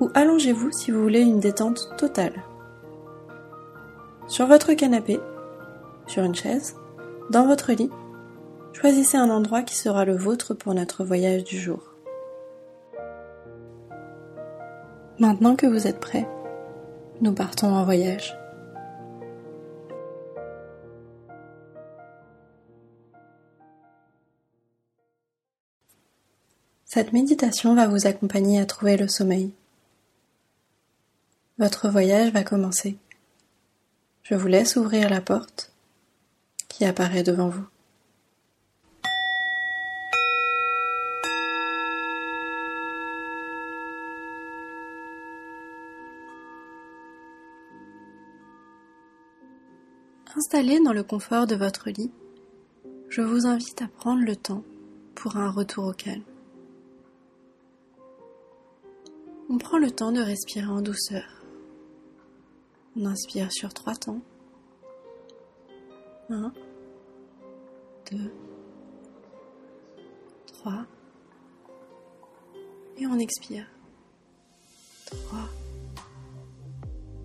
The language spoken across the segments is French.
ou allongez-vous si vous voulez une détente totale. Sur votre canapé, sur une chaise, dans votre lit, choisissez un endroit qui sera le vôtre pour notre voyage du jour. Maintenant que vous êtes prêt, nous partons en voyage. Cette méditation va vous accompagner à trouver le sommeil. Votre voyage va commencer. Je vous laisse ouvrir la porte qui apparaît devant vous. Installé dans le confort de votre lit, je vous invite à prendre le temps pour un retour au calme. On prend le temps de respirer en douceur. On inspire sur trois temps. Un, deux, trois. Et on expire. Trois,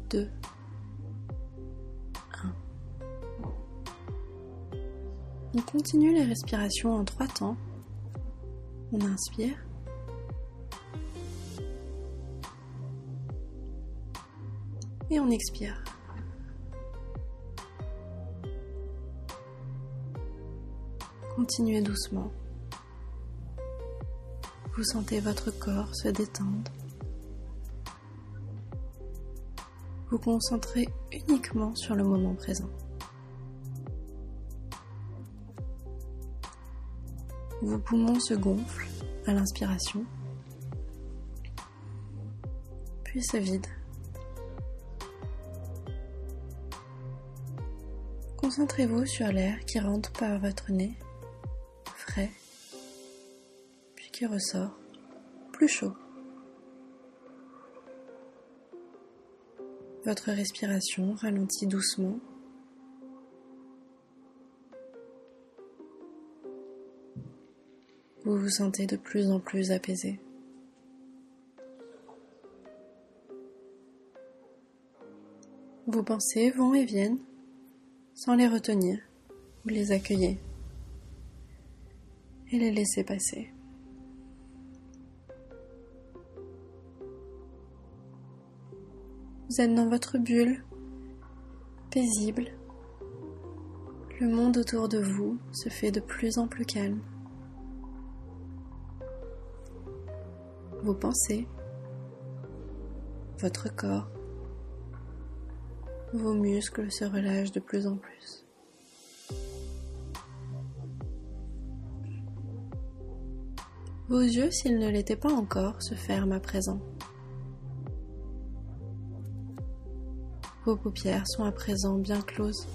deux, un. On continue les respirations en trois temps. On inspire. Et on expire. Continuez doucement. Vous sentez votre corps se détendre. Vous concentrez uniquement sur le moment présent. Vos poumons se gonflent à l'inspiration, puis se vident Concentrez-vous sur l'air qui rentre par votre nez, frais, puis qui ressort, plus chaud. Votre respiration ralentit doucement. Vous vous sentez de plus en plus apaisé. Vos pensées vont et viennent sans les retenir, vous les accueillez et les laissez passer. Vous êtes dans votre bulle, paisible. Le monde autour de vous se fait de plus en plus calme. Vos pensées, votre corps vos muscles se relâchent de plus en plus. Vos yeux, s'ils ne l'étaient pas encore, se ferment à présent. Vos paupières sont à présent bien closes.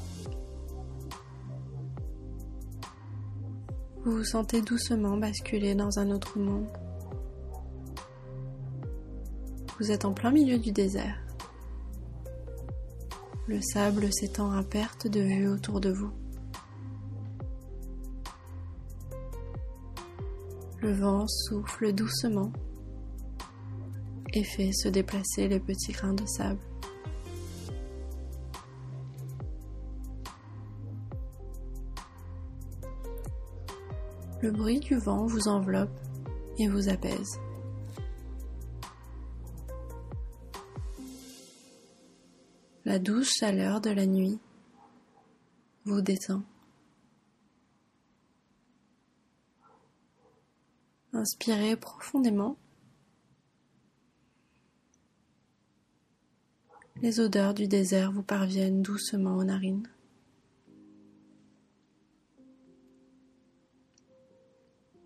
Vous vous sentez doucement basculer dans un autre monde. Vous êtes en plein milieu du désert. Le sable s'étend à perte de vue autour de vous. Le vent souffle doucement et fait se déplacer les petits grains de sable. Le bruit du vent vous enveloppe et vous apaise. La douce chaleur de la nuit vous détend. Inspirez profondément. Les odeurs du désert vous parviennent doucement aux narines.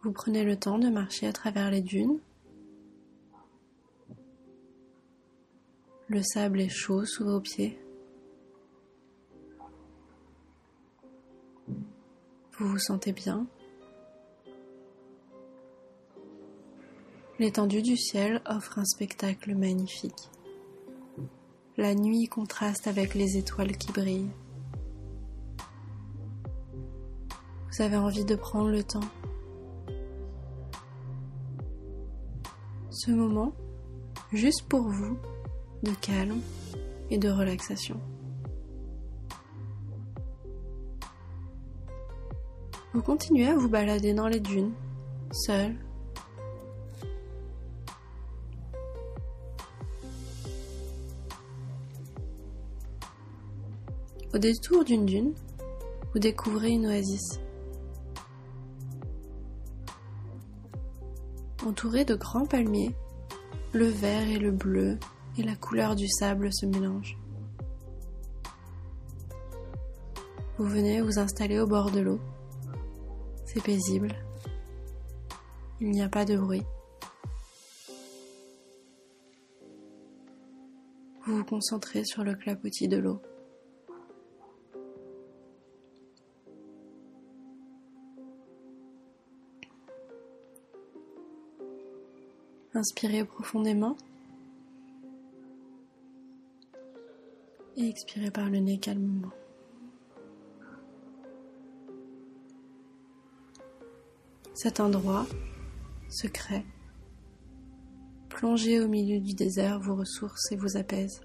Vous prenez le temps de marcher à travers les dunes Le sable est chaud sous vos pieds. Vous vous sentez bien. L'étendue du ciel offre un spectacle magnifique. La nuit contraste avec les étoiles qui brillent. Vous avez envie de prendre le temps. Ce moment, juste pour vous, de calme et de relaxation. Vous continuez à vous balader dans les dunes, seul. Au détour d'une dune, vous découvrez une oasis. Entouré de grands palmiers, le vert et le bleu et la couleur du sable se mélangent. Vous venez vous installer au bord de l'eau. C'est paisible. Il n'y a pas de bruit. Vous vous concentrez sur le clapotis de l'eau. Inspirez profondément et expirez par le nez calmement. Cet endroit, secret, plongé au milieu du désert, vous ressource et vous apaise.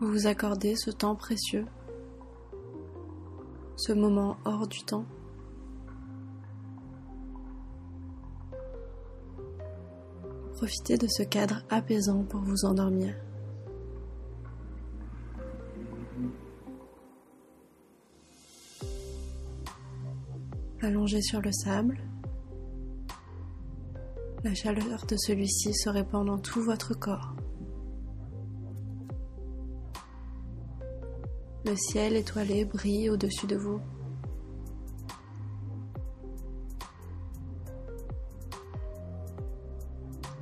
Vous vous accordez ce temps précieux, ce moment hors du temps. Profitez de ce cadre apaisant pour vous endormir. Allongé sur le sable, la chaleur de celui-ci se répand dans tout votre corps. Le ciel étoilé brille au-dessus de vous.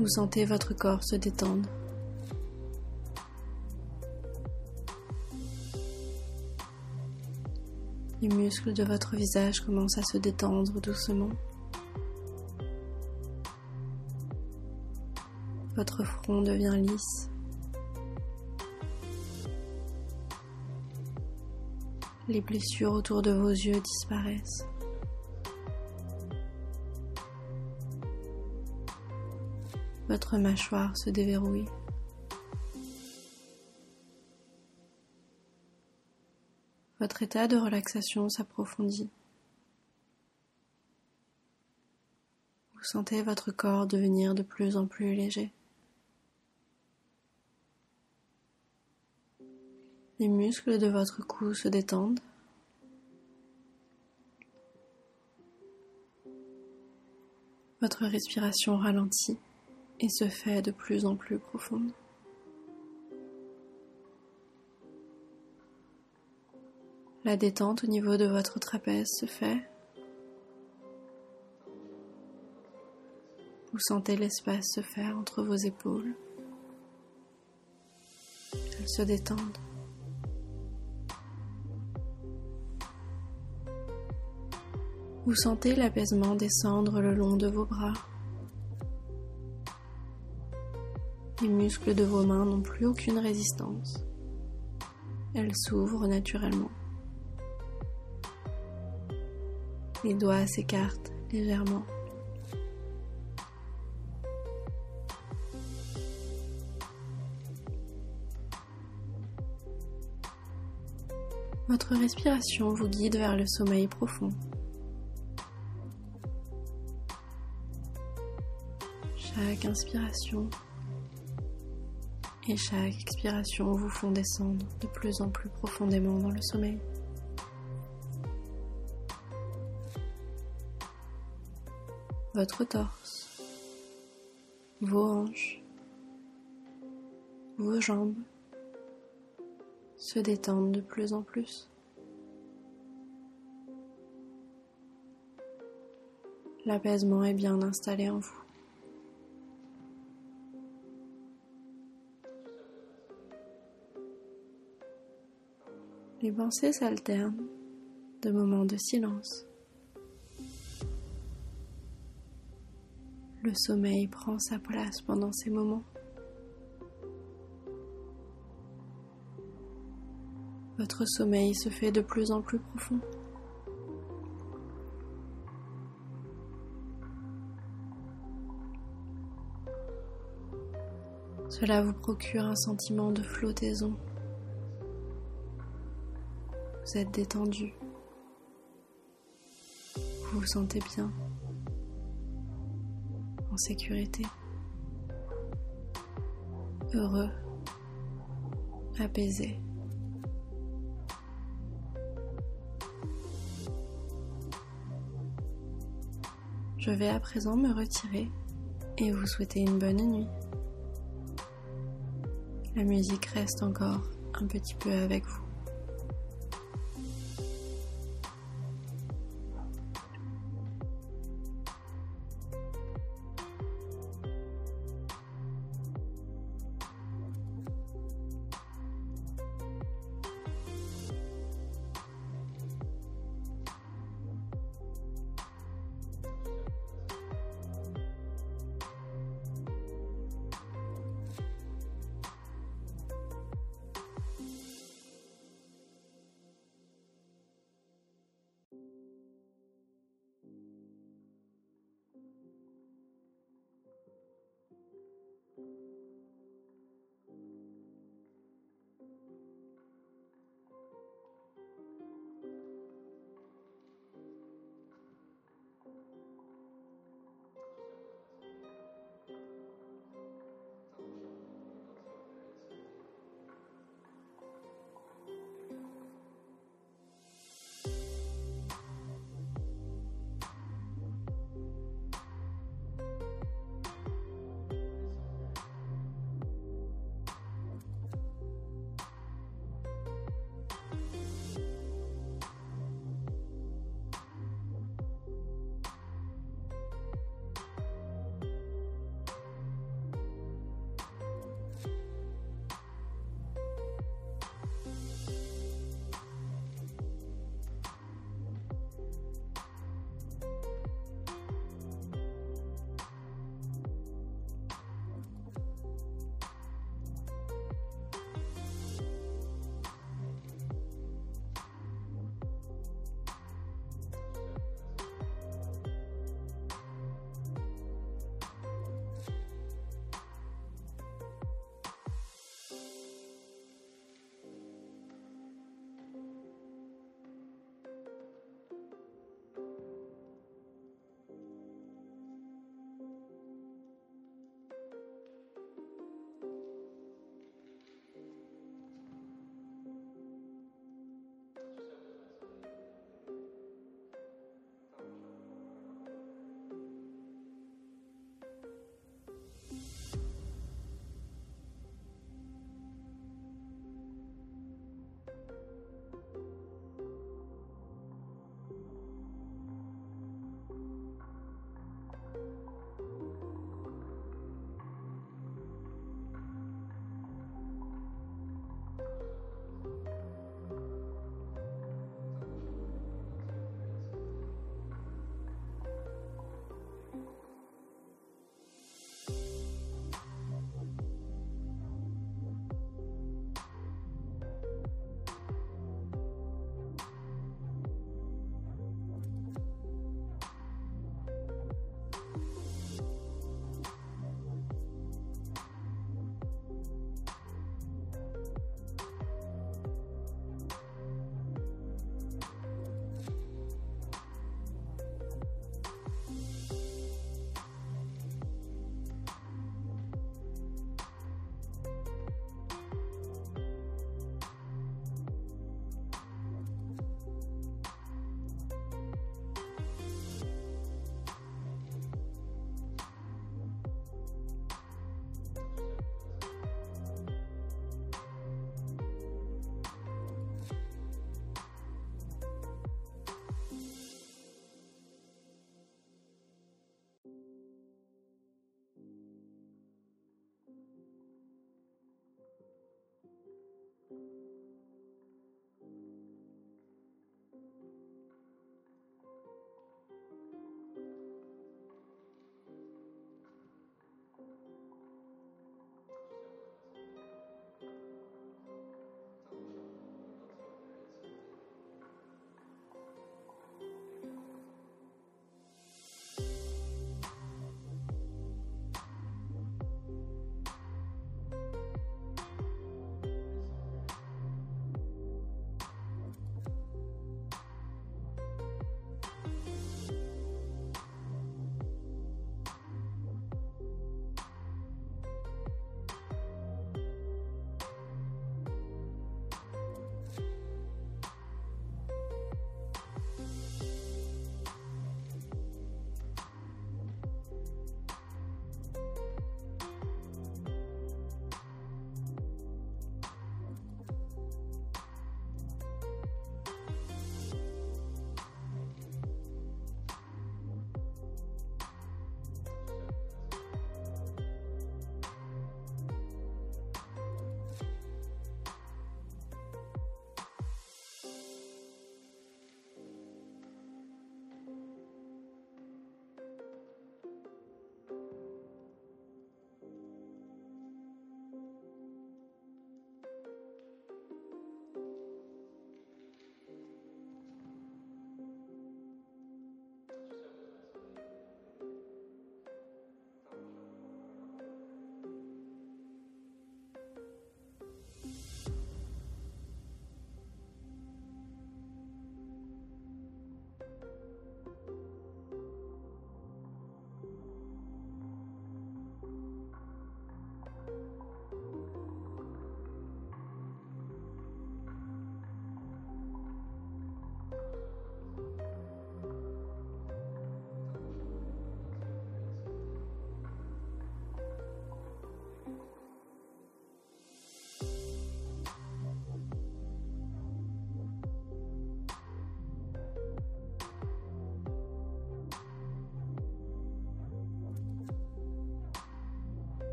Vous sentez votre corps se détendre. Les muscles de votre visage commencent à se détendre doucement. Votre front devient lisse. Les blessures autour de vos yeux disparaissent. Votre mâchoire se déverrouille. Votre état de relaxation s'approfondit. Vous sentez votre corps devenir de plus en plus léger. Les muscles de votre cou se détendent. Votre respiration ralentit et se fait de plus en plus profonde. La détente au niveau de votre trapèze se fait. Vous sentez l'espace se faire entre vos épaules. Elles se détendent. Vous sentez l'apaisement descendre le long de vos bras. Les muscles de vos mains n'ont plus aucune résistance. Elles s'ouvrent naturellement. Les doigts s'écartent légèrement. Votre respiration vous guide vers le sommeil profond. Chaque inspiration et chaque expiration vous font descendre de plus en plus profondément dans le sommeil. Votre torse, vos hanches, vos jambes se détendent de plus en plus. L'apaisement est bien installé en vous. Les pensées s'alternent de moments de silence. Le sommeil prend sa place pendant ces moments. Votre sommeil se fait de plus en plus profond. Cela vous procure un sentiment de flottaison. Vous êtes détendu. Vous vous sentez bien, en sécurité, heureux, apaisé. Je vais à présent me retirer et vous souhaiter une bonne nuit. La musique reste encore un petit peu avec vous.